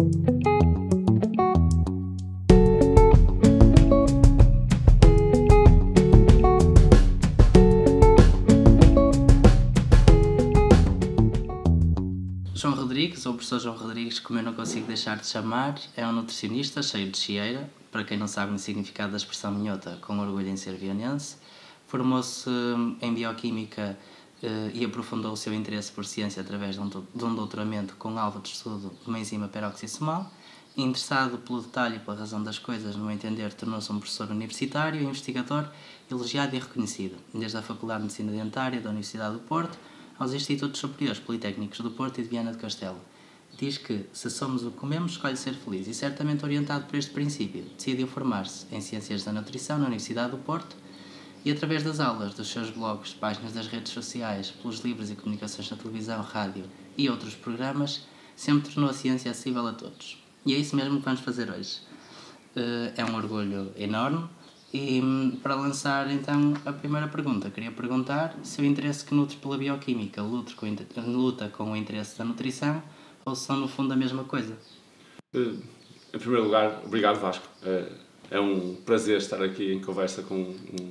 João Rodrigues, ou professor João Rodrigues, como eu não consigo deixar de chamar, é um nutricionista cheio de chieira, para quem não sabe o significado da expressão minhota, com orgulho em ser vionense. Formou-se em Bioquímica eh, e aprofundou o seu interesse por ciência através de um, de um doutoramento com alvo de estudo de uma enzima peroxisomal. Interessado pelo detalhe e pela razão das coisas, no meu entender, tornou-se um professor universitário, investigador, elogiado e reconhecido, desde a Faculdade de Medicina Dentária da Universidade do Porto aos Institutos Superiores Politécnicos do Porto e de Viana do Castelo. Diz que, se somos o que comemos, escolhe ser feliz e certamente orientado por este princípio, decidiu formar-se em Ciências da Nutrição na Universidade do Porto e, através das aulas, dos seus blogs, páginas das redes sociais, pelos livros e comunicações na televisão, rádio e outros programas, sempre tornou a ciência acessível a todos. E é isso mesmo que vamos fazer hoje. Eh, é um orgulho enorme e para lançar então a primeira pergunta, queria perguntar se o interesse que nutre pela bioquímica luta com, o interesse da nutrição ou são no fundo a mesma coisa. Eh, em primeiro lugar, obrigado Vasco. Eh, é um prazer estar aqui em conversa com um,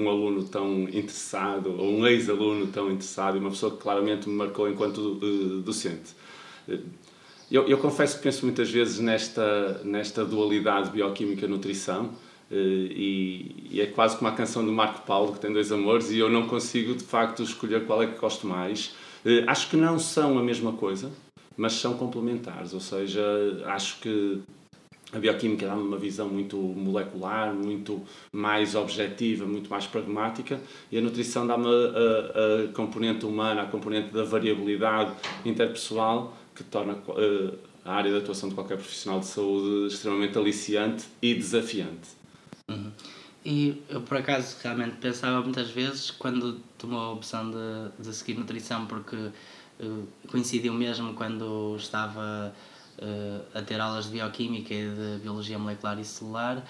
um aluno tão interessado, ou um ex-aluno tão interessado e uma pessoa que claramente me marcou enquanto uh, docente. Eu, eu confesso que penso muitas vezes nesta, nesta dualidade bioquímica-nutrição Uh, e, e, é quase como a canção do Marco Paulo, que tem dois amores, e eu não consigo de facto escolher qual é que gosto mais. Uh, acho que não são a mesma coisa, mas são complementares, ou seja, acho que a bioquímica dá-me uma visão muito molecular, muito mais objetiva, muito mais pragmática, e a nutrição dá-me a, a, componente humana, a componente da variabilidade interpessoal, que torna uh, a área de atuação de qualquer profissional de saúde extremamente aliciante e desafiante. Uhum. E eu, por acaso, realmente pensava muitas vezes, quando tomou a opção de, de seguir nutrição, porque uh, coincidiu mesmo quando estava a ter aulas de bioquímica e de biologia molecular e celular,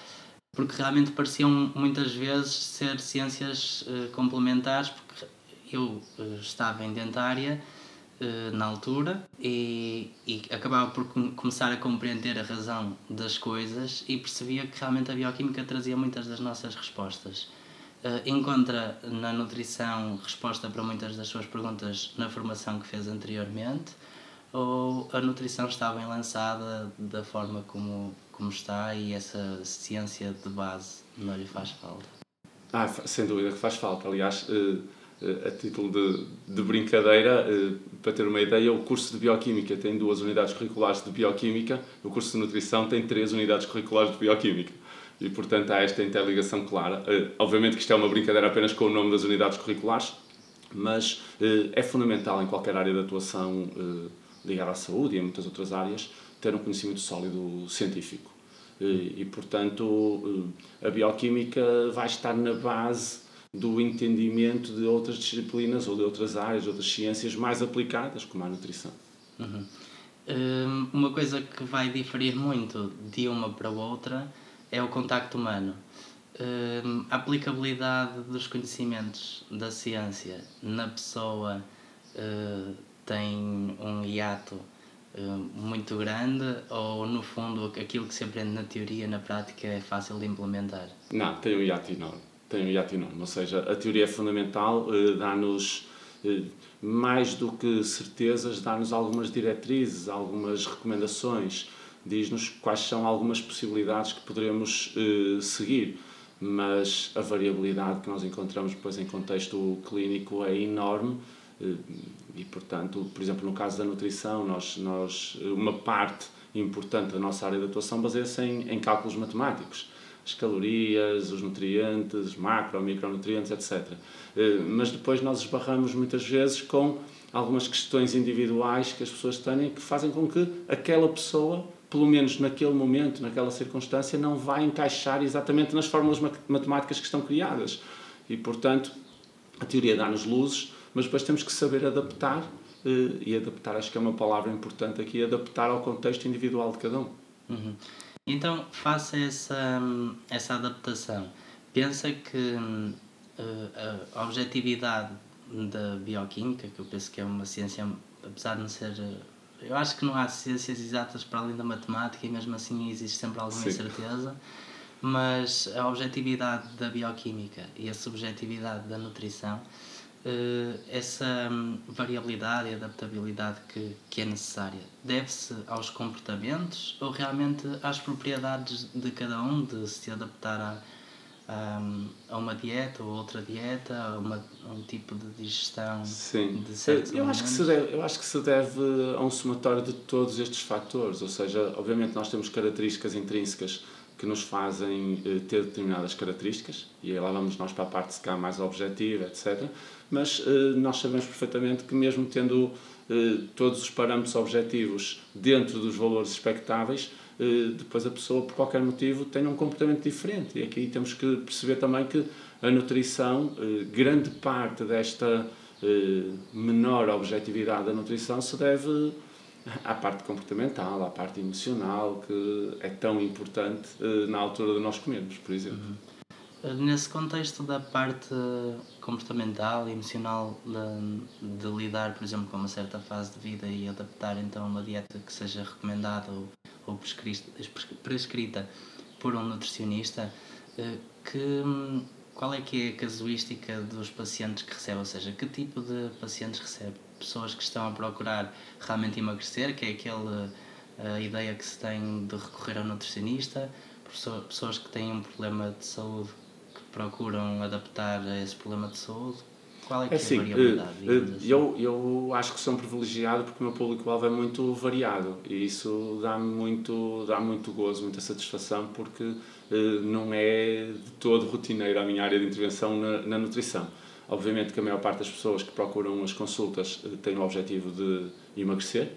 porque realmente pareciam muitas vezes ser ciências uh, complementares, porque eu estava em dentária eh, na altura e, e acabava por com, começar a compreender a razão das coisas e percebia que realmente a bioquímica trazia muitas das nossas respostas. Encontra na nutrição resposta para muitas das suas perguntas na formação que fez anteriormente ou a nutrição está bem lançada da forma como, como está e essa ciência de base não lhe faz falta? Ah, sem dúvida que faz falta. Aliás, uh eh, a título de, de brincadeira, eh, para ter uma ideia, o curso de Bioquímica tem duas unidades curriculares de Bioquímica, o curso de Nutrição tem três unidades curriculares de Bioquímica. E, portanto, há esta interligação clara. Eh, obviamente que isto é uma brincadeira apenas com o nome das unidades curriculares, mas é fundamental em qualquer área de atuação ligada à saúde e em muitas outras áreas ter um conhecimento sólido científico. E, portanto, a bioquímica vai estar na base do entendimento de outras disciplinas ou de outras áreas, outras ciências mais aplicadas, como a nutrição. Uhum. Hum, uma coisa que vai diferir muito de uma para outra é o contacto humano. Hum, a aplicabilidade dos conhecimentos da ciência na pessoa uh, tem um hiato uh, muito grande ou, no fundo, aquilo que se aprende na teoria, na prática, é fácil de implementar? Não, tem um hiato enorme tem um hiato enorme. Ou seja, a teoria é fundamental, eh, dá-nos eh, mais do que certezas, dá-nos algumas diretrizes, algumas recomendações, diz-nos quais são algumas possibilidades que poderemos eh, seguir, mas a variabilidade que nós encontramos depois em contexto clínico é enorme e, portanto, por exemplo, no caso da nutrição, nós, nós uma parte importante da nossa área de atuação baseia-se em, em cálculos matemáticos as calorias, os nutrientes, macro, micronutrientes, etc. Eh, mas depois nós esbarramos muitas vezes com algumas questões individuais que as pessoas têm que fazem com que aquela pessoa, pelo menos naquele momento, naquela circunstância, não vá encaixar exatamente nas fórmulas matemáticas que estão criadas. E, portanto, a teoria dá-nos luzes, mas depois temos que saber adaptar, eh, e adaptar acho que é uma palavra importante aqui, adaptar ao contexto individual de cada um. Uhum. Então, faça essa, essa adaptação. Pensa que uh, a objetividade da bioquímica, que eu penso que é uma ciência, apesar de não ser eu acho que não há ciências exatas para além da matemática e mesmo assim existe sempre alguma Sim. incerteza, mas a objetividade da bioquímica e a subjetividade da nutrição, eh, essa hum, variabilidade e adaptabilidade que, que é necessária, deve-se aos comportamentos ou realmente às propriedades de cada um de se adaptar a a uma dieta ou outra dieta, a, uma, a um tipo de digestão Sim. de certos eu acho que se deve Eu acho que se deve a um somatório de todos estes fatores, ou seja, obviamente nós temos características intrínsecas que nos fazem eh, ter determinadas características, e aí lá vamos nós para a parte se mais objetiva, etc. Mas eh, nós sabemos perfeitamente que mesmo tendo eh, todos os parâmetros objetivos dentro dos valores expectáveis, depois a pessoa, por qualquer motivo, tenha um comportamento diferente. E aqui temos que perceber também que a nutrição, grande parte desta menor objetividade da nutrição se deve à parte comportamental, à parte emocional, que é tão importante na altura de nós comermos, por exemplo. Uhum. Nesse contexto da parte comportamental e emocional de, de, lidar, por exemplo, com uma certa fase de vida e adaptar então uma dieta que seja recomendada ou ou prescrita por um nutricionista, eh, que, qual é que é a casuística dos pacientes que recebe? Ou seja, que tipo de pacientes recebe? Pessoas que estão a procurar realmente emagrecer, que é aquela a ideia que se tem de recorrer ao nutricionista, pessoas que têm um problema de saúde que procuram adaptar a esse problema de saúde, qual é, que é, assim, é a variabilidade? Uh, assim? eu, eu acho que sou um privilegiado porque o meu público-alvo é muito variado e isso dá-me muito, dá muito gozo, muita satisfação porque uh, não é de todo rotineiro a minha área de intervenção na, na, nutrição. Obviamente que a maior parte das pessoas que procuram as consultas uh, tem o objetivo de emagrecer,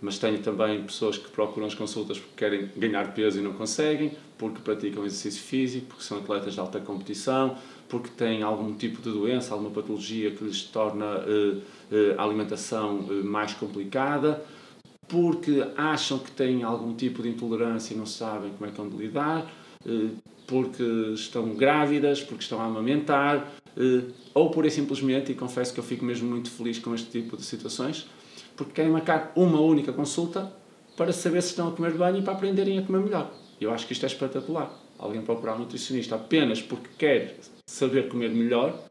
mas tenho também pessoas que procuram as consultas porque querem ganhar peso e não conseguem, porque praticam exercício físico, porque são atletas de alta competição, porque têm algum tipo de doença, alguma patologia que lhes torna uh, uh, a alimentação mais complicada, porque acham que têm algum tipo de intolerância e não sabem como é que vão lidar, porque estão grávidas, porque estão a amamentar, ou por simplesmente, e confesso que eu fico mesmo muito feliz com este tipo de situações, porque querem marcar uma única consulta para saber se estão a comer bem e para aprenderem a comer melhor. Eu acho que isto é espetacular. Alguém procurar um nutricionista apenas porque quer saber comer melhor,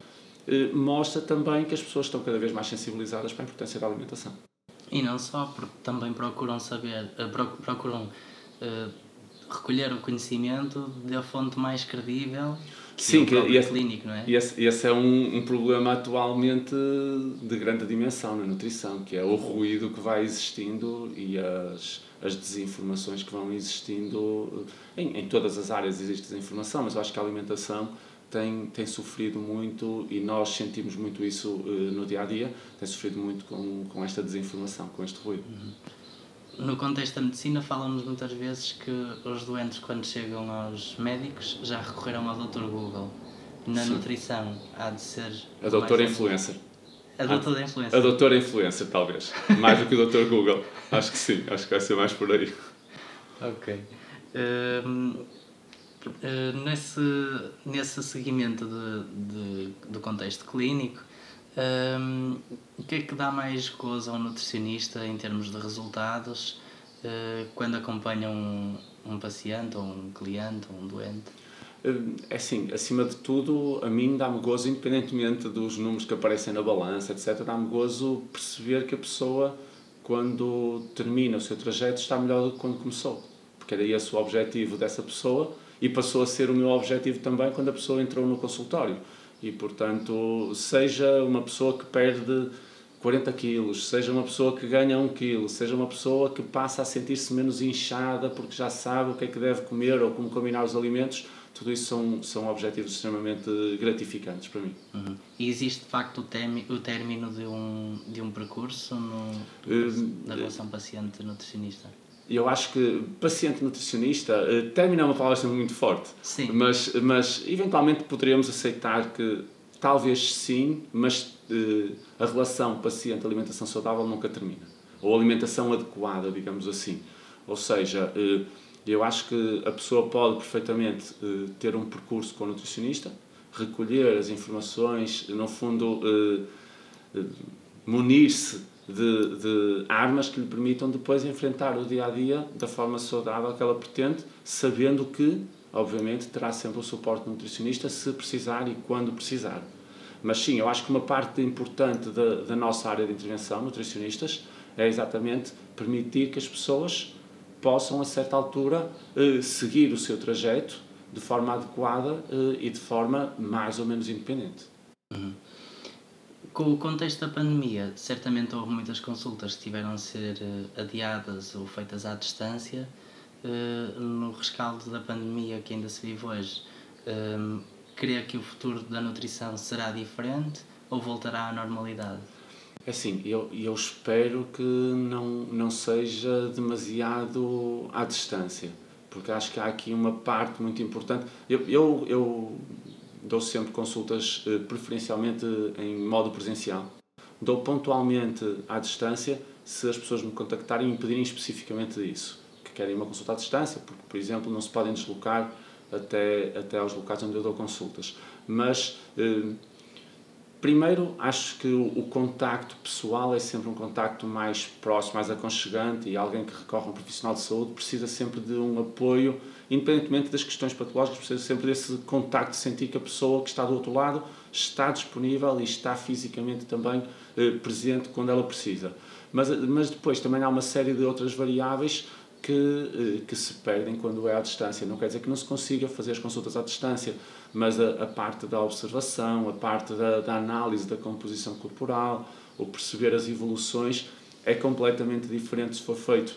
eh, mostra também que as pessoas estão cada vez mais sensibilizadas para a importância da alimentação. E não só, porque também procuram saber, eh, procuram recolher o conhecimento da fonte mais credível que Sim, que é clínico, não é? Esse, esse é um, um problema atualmente de grande dimensão na nutrição, que é o ruído que vai existindo e as, as desinformações que vão existindo. Em, em todas as áreas existe desinformação, mas eu acho que a alimentação tem, tem sofrido muito e nós sentimos muito isso uh, no dia a dia tem sofrido muito com, com esta desinformação, com este ruído. Uhum. No contexto da medicina, falamos muitas vezes que os doentes, quando chegam aos médicos, já recorreram ao Dr. Google. Na Sim. nutrição, há de ser. A doutora influencer. A doutora influencer. A doutora influencer, talvez. Mais do que o Dr. Google. Acho que sim, acho que vai ser mais por aí. Ok. Um, eh, nesse, nesse seguimento de, de, do contexto clínico, um, o que é que dá mais gozo ao nutricionista em termos de resultados uh, quando acompanha um, um paciente, ou um cliente, ou um doente? Eh, é assim, acima de tudo, a mim dá-me gozo, independentemente dos números que aparecem na balança, etc., dá-me gozo perceber que a pessoa, quando termina o seu trajeto, está melhor do que quando começou. Porque era esse o objetivo dessa pessoa e passou a ser o meu objetivo também quando a pessoa entrou no consultório. E, portanto, seja uma pessoa que perde 40 quilos, seja uma pessoa que ganha 1 quilo, seja uma pessoa que passa a sentir-se menos inchada porque já sabe o que é que deve comer ou como combinar os alimentos, tudo isso são, são objetivos extremamente gratificantes para mim. Uhum. E existe de facto o, término, o término de um, de um percurso no, uh, na relação paciente-nutricionista? Eu acho que paciente nutricionista, eh, termina é uma palavra sempre muito forte, sim. Mas, mas eventualmente poderíamos aceitar que talvez sim, mas uh, a relação paciente-alimentação saudável nunca termina. Ou alimentação adequada, digamos assim. Ou seja, uh, eu acho que a pessoa pode perfeitamente uh, ter um percurso com o nutricionista, recolher as informações, no fundo, munir-se de, de armas que lhe permitam depois enfrentar o dia a dia da forma saudável que ela pretende, sabendo que, obviamente, terá sempre o suporte nutricionista se precisar e quando precisar. Mas sim, eu acho que uma parte importante da, da nossa área de intervenção, nutricionistas, é exatamente permitir que as pessoas possam, a certa altura, eh, seguir o seu trajeto de forma adequada eh, e de forma mais ou menos independente. Uhum. Com o contexto da pandemia, certamente houve muitas consultas que tiveram a ser eh, adiadas ou feitas à distância. No rescaldo da pandemia que ainda se vive hoje, crê que o futuro da nutrição será diferente ou voltará à normalidade? É assim, eu, eu espero que não, não seja demasiado à distância, porque acho que há aqui uma parte muito importante. Eu, eu, eu dou sempre consultas eh, preferencialmente em modo presencial. Dou pontualmente à distância se as pessoas me contactarem e me pedirem especificamente isso, que querem uma consulta à distância, porque, por exemplo, não se podem deslocar até, até aos locais onde eu dou consultas. Mas eh, Primeiro, acho que o, contacto pessoal é sempre um contacto mais próximo, mais aconchegante e alguém que recorre a um profissional de saúde precisa sempre de um apoio, independentemente das questões patológicas, precisa sempre desse contacto, de sentir que a pessoa que está do outro lado está disponível e está fisicamente também eh, presente quando ela precisa. Mas, mas depois também há uma série de outras variáveis que, eh, que se perdem quando é à distância. Não quer dizer que não se consiga fazer as consultas à distância, mas a, a parte da observação, a parte da, da, análise da composição corporal, o perceber as evoluções, é completamente diferente se for feito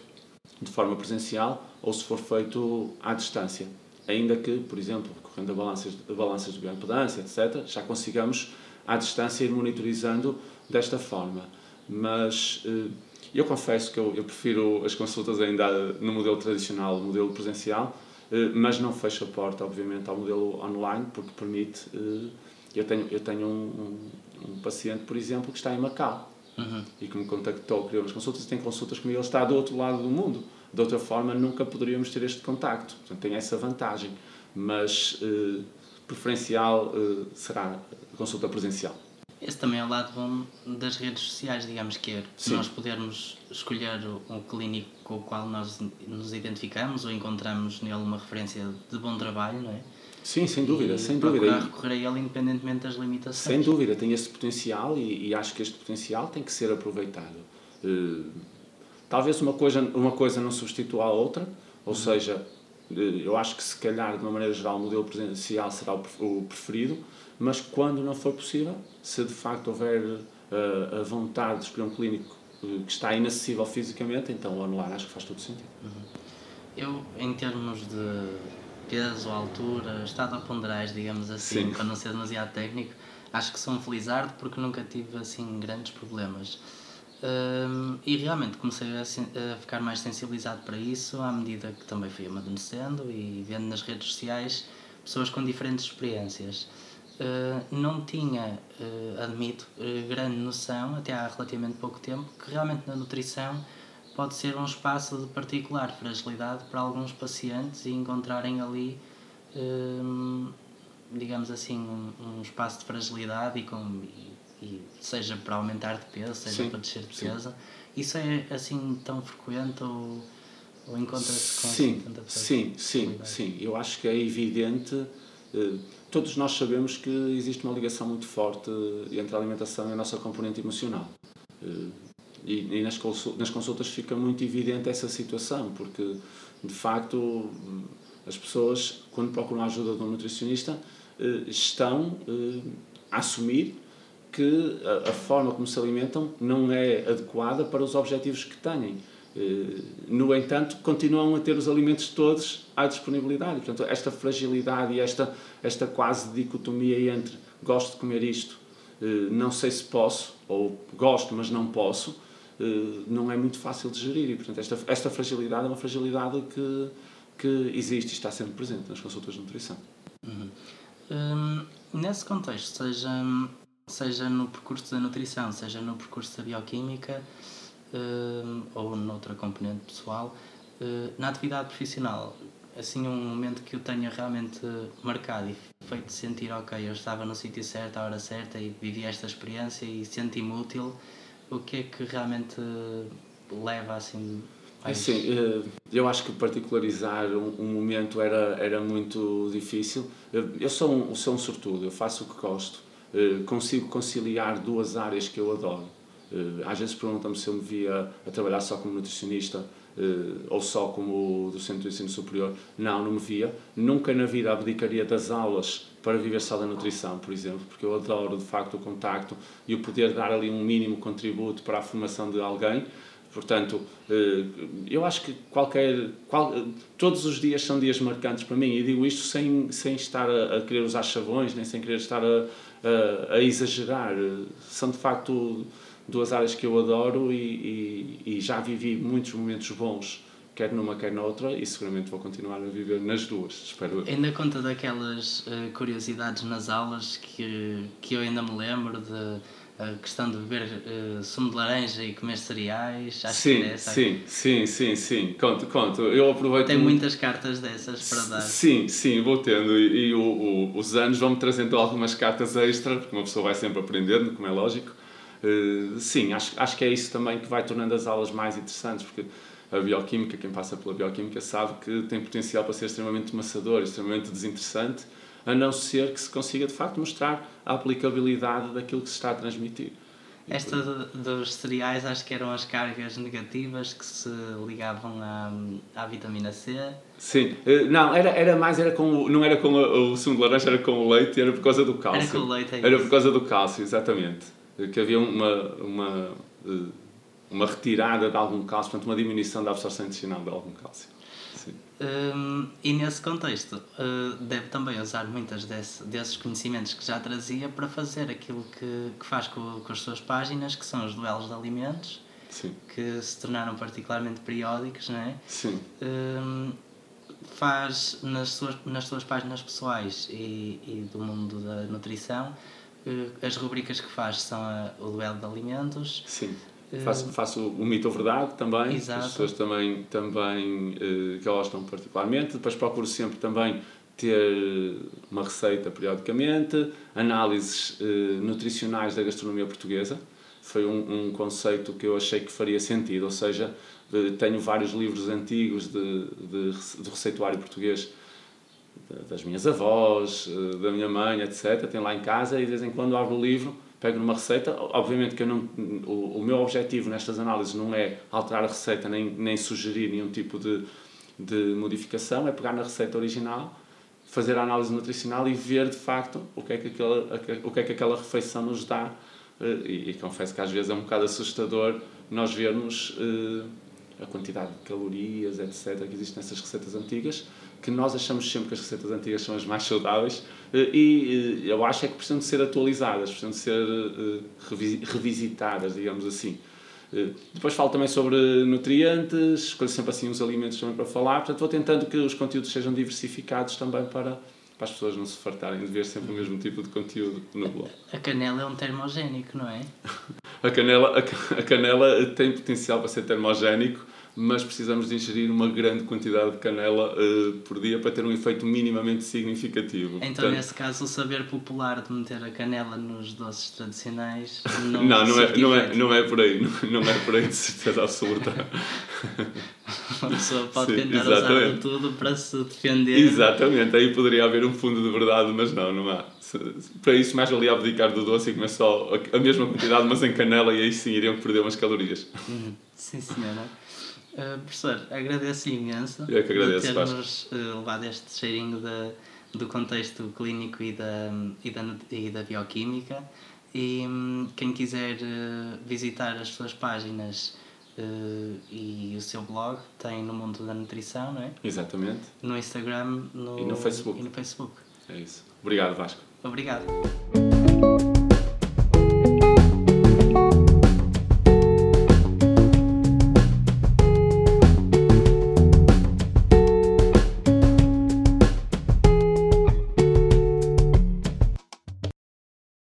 de forma presencial ou se for feito à distância. Ainda que, por exemplo, recorrendo a balanças, a balanças de bioimpedância, etc., já consigamos à distância ir monitorizando desta forma. Mas eh, eu confesso que eu, eu prefiro as consultas ainda no modelo tradicional, no modelo presencial, eh, mas não fecho a porta, obviamente, ao modelo online, porque permite. Eh, eu tenho, eu tenho um, um, um paciente, por exemplo, que está em Macau uhum. e que me contactou, criou umas consultas e tem consultas comigo, ele está do outro lado do mundo. De outra forma, nunca poderíamos ter este contacto. Portanto, tem essa vantagem. Mas eh, preferencial eh, será consulta presencial. Esse também é o lado bom das redes sociais, digamos que é Sim. nós podermos escolher um clínico com o qual nós nos identificamos ou encontramos nele uma referência de bom trabalho, não é? Sim, sem dúvida, e sem dúvida. recorrer a ele independentemente das limitações. Sem dúvida, tem esse potencial e, e acho que este potencial tem que ser aproveitado. Uh, talvez uma coisa, uma coisa não substitua a outra, ou uhum. seja, eu acho que se calhar de uma maneira geral o modelo presencial será o preferido, mas quando não for possível, se de facto houver uh, a vontade de escolher um clínico uh, que está inacessível fisicamente, então o online acho que faz todo sentido. Uhum. Eu, em termos de peso, altura, estado a ponderais, digamos assim, Sim. para não ser demasiado técnico, acho que sou um felizardo porque nunca tive assim grandes problemas. Um, e realmente comecei a, a, ficar mais sensibilizado para isso à medida que também fui amadurecendo e vendo nas redes sociais pessoas com diferentes experiências. Uh, não tinha, uh, admito, uh, grande noção, até há relativamente pouco tempo, que realmente na nutrição pode ser um espaço de particular fragilidade para alguns pacientes e encontrarem ali, digamos assim, um, um, espaço de fragilidade e, com, e, e seja para aumentar de peso, seja sim, para descer de peso. Isso é assim tão frequente ou, ou encontra-se com sim, tanta Sim, sim, sim. Eu acho que é evidente todos nós sabemos que existe uma ligação muito forte entre a alimentação e a nossa componente emocional. Eh, e, nas consultas fica muito evidente essa situação, porque de facto as pessoas, quando procuram a ajuda de um nutricionista, eh, estão eh, a assumir que a forma como se alimentam não é adequada para os objetivos que têm. Eh, no entanto, continuam a ter os alimentos todos à disponibilidade. Portanto, esta fragilidade e esta, esta quase dicotomia entre gosto de comer isto, eh, não sei se posso, ou gosto, mas não posso, eh, não é muito fácil de gerir. E, portanto, esta, esta fragilidade é uma fragilidade que, que existe e está sempre presente nas consultas de nutrição. Uhum. Hum, nesse contexto, seja, seja no percurso da nutrição, seja no percurso da bioquímica, uh, ou noutra componente pessoal, uh, na atividade profissional, assim um momento que eu tenha realmente marcado e feito sentir, ok, eu estava no sítio certo, à hora certa e vivi esta experiência e senti-me útil, o que é que realmente leva assim é Sim, eh, eu acho que particularizar um, momento era, era muito difícil. Eu sou um, sou um sortudo, eu faço o que gosto, consigo conciliar duas áreas que eu adoro. Eh, às vezes perguntam-me se eu me via a trabalhar só como nutricionista ou só como docente do ensino superior. Não, não me via. Nunca na vida abdicaria das aulas para viver só da nutrição, por exemplo, porque eu adoro de facto o contacto e o poder dar ali um mínimo contributo para a formação de alguém. Portanto, eh, eu acho que qualquer. Qual, todos os dias são dias marcantes para mim, e digo isto sem, sem estar a, a querer usar chavões, nem sem querer estar a, a, a, exagerar. São de facto duas áreas que eu adoro e, e, e já vivi muitos momentos bons quer numa, quer noutra, e seguramente vou continuar a viver nas duas, espero eu. Ainda conta daquelas uh, curiosidades nas aulas que, que eu ainda me lembro de a questão de beber uh, sumo de laranja e comer cereais. Acho sim, que é essa. sim, sim, sim, sim. Conto, conto. Eu aproveito. Tem muitas cartas dessas para dar. Sim, sim, vou tendo. E, e o, o, os anos vão-me trazendo algumas cartas extra, porque uma pessoa vai sempre aprendendo, como é lógico. Uh, sim, acho, acho que é isso também que vai tornando as aulas mais interessantes, porque a bioquímica, quem passa pela bioquímica sabe que tem potencial para ser extremamente maçador, extremamente desinteressante a não ser que se consiga de facto mostrar a aplicabilidade daquilo que se está a transmitir. Esta dos cereais acho que eram as cargas negativas que se ligavam à, à vitamina C. Sim, eh, não, era, era mais, era com, não era com o, o sumo de laranja, era com o leite, era por causa do cálcio. Era com o leite, é Era por causa do cálcio, exatamente. Que havia uma, uma, eh, uma retirada de algum cálcio, portanto uma diminuição da absorção intestinal de algum cálcio. Um, e nesse contexto, uh, deve também usar muitas desse, desses conhecimentos que já trazia para fazer aquilo que, que faz com, com as suas páginas, que são os duelos de alimentos, Sim. que se tornaram particularmente periódicos, não é? Sim. Um, faz nas suas, nas suas páginas pessoais e, e do mundo da nutrição, uh, as rubricas que faz são a, o duelo de alimentos. Sim Faço, faço o mito ou verdade também, Exato. as pessoas também, também uh, gostam particularmente. Depois procuro sempre também ter uma receita periodicamente, análises uh, nutricionais da gastronomia portuguesa. Foi um, um conceito que eu achei que faria sentido, ou seja, tenho vários livros antigos de, de, de receituário português das minhas avós, da minha mãe, etc. Tenho lá em casa e de vez em quando abro o livro pego numa receita, obviamente que eu não, o, o meu objetivo nestas análises não é alterar a receita nem, nem sugerir nenhum tipo de, de modificação, é pegar na receita original, fazer a análise nutricional e ver de facto o que é que aquela, o que é que aquela refeição nos dá. Eh, e, e confesso que às vezes é um bocado assustador nós vermos uh, a quantidade de calorias, etc., que existem nessas receitas antigas, que nós achamos sempre que as receitas antigas são as mais saudáveis eh, e eh, eu acho é que precisam de ser atualizadas, precisam de ser eh, revisitadas, digamos assim. Depois falo também sobre nutrientes, escolho sempre assim uns alimentos também para falar, portanto vou tentando que os conteúdos sejam diversificados também para, para as pessoas não se fartarem de ver sempre o mesmo tipo de conteúdo no blog. A canela é um termogénico, não é? a, canela, a canela tem potencial para ser termogénico, mas precisamos de ingerir uma grande quantidade de canela uh, por dia para ter um efeito minimamente significativo. Então, Portanto, nesse caso, o saber popular de meter a canela nos doces tradicionais não Não, não é, não, é, não é por aí, não, não é por aí de certeza absoluta. Uma pessoa pode Sim, tentar exatamente. usar tudo para se defender. Exatamente, aí poderia haver um fundo de verdade, mas não, não há. Para isso, mais valia abdicar do doce e comer só a mesma quantidade, mas em canela, e aí sim iriam perder umas calorias. Uhum. Sim, senhora. Uh, professor, agradeço imenso Eu é que agradeço, por ter-nos uh, levado este cheirinho da, do contexto clínico e da, e da, e da bioquímica. E um, quem quiser uh, visitar as suas páginas e o seu blog, tem no Mundo da Nutrição, não é? Exatamente. No Instagram no, e no Facebook. E no Facebook. É isso. Obrigado, Vasco. Obrigado.